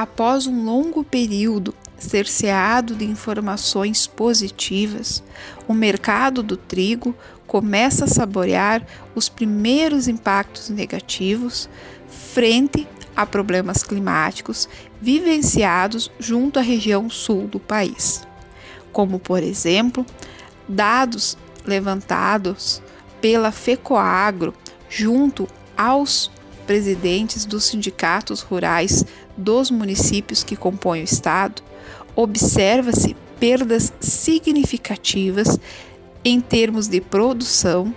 Após um longo período cerceado de informações positivas, o mercado do trigo começa a saborear os primeiros impactos negativos frente a problemas climáticos vivenciados junto à região sul do país, como, por exemplo, dados levantados pela FECOAGRO junto aos presidentes dos sindicatos rurais dos municípios que compõem o estado, observa-se perdas significativas em termos de produção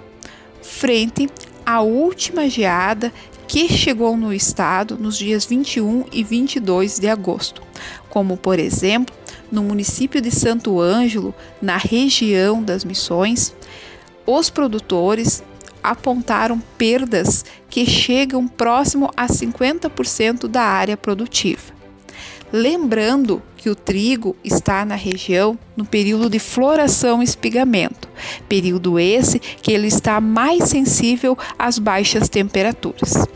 frente à última geada que chegou no estado nos dias 21 e 22 de agosto, como por exemplo, no município de Santo Ângelo, na região das Missões, os produtores apontaram perdas que chegam próximo a 50% da área produtiva. Lembrando que o trigo está na região no período de floração e espigamento, período esse que ele está mais sensível às baixas temperaturas.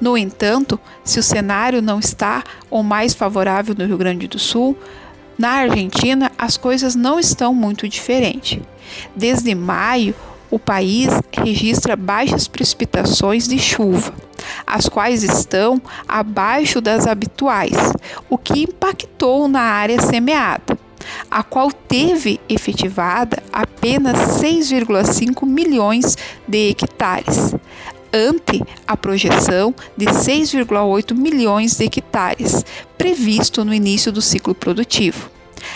No entanto, se o cenário não está ou mais favorável no Rio Grande do Sul, na Argentina as coisas não estão muito diferentes. Desde maio, o país registra baixas precipitações de chuva, as quais estão abaixo das habituais, o que impactou na área semeada, a qual teve efetivada apenas 6,5 milhões de hectares, ante a projeção de 6,8 milhões de hectares previsto no início do ciclo produtivo.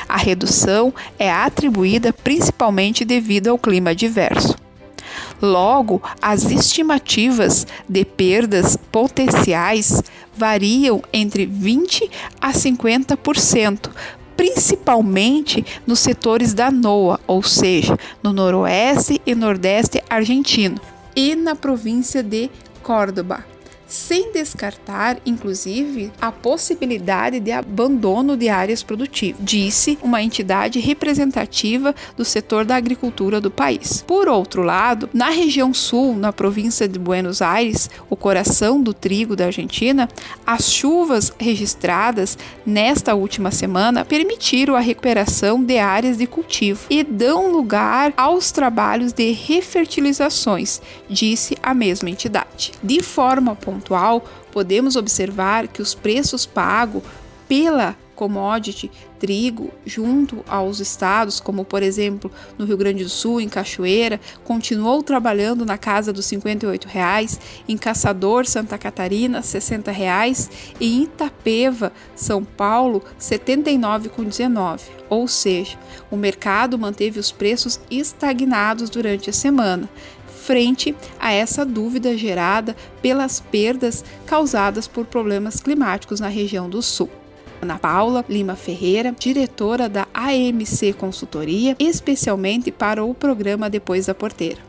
A redução é atribuída principalmente devido ao clima adverso. Logo, as estimativas de perdas potenciais variam entre 20 a 50%, principalmente nos setores da NOA, ou seja, no noroeste e nordeste argentino, e na província de Córdoba sem descartar, inclusive, a possibilidade de abandono de áreas produtivas, disse uma entidade representativa do setor da agricultura do país. Por outro lado, na região sul, na província de Buenos Aires, o coração do trigo da Argentina, as chuvas registradas nesta última semana permitiram a recuperação de áreas de cultivo e dão lugar aos trabalhos de refertilizações, disse a mesma entidade. De forma pontual, podemos observar que os preços pagos pela commodity trigo junto aos estados, como por exemplo no Rio Grande do Sul, em Cachoeira, continuou trabalhando na casa dos 58 reais, em Caçador, Santa Catarina, 60 reais, e em Itapeva, São Paulo, R$ 79,19. Ou seja, o mercado manteve os preços estagnados durante a semana, frente a essa dúvida gerada pelas perdas causadas por problemas climáticos na região do Sul. Ana Paula Lima Ferreira, diretora da AMC Consultoria, especialmente para o programa Depois da Porteira.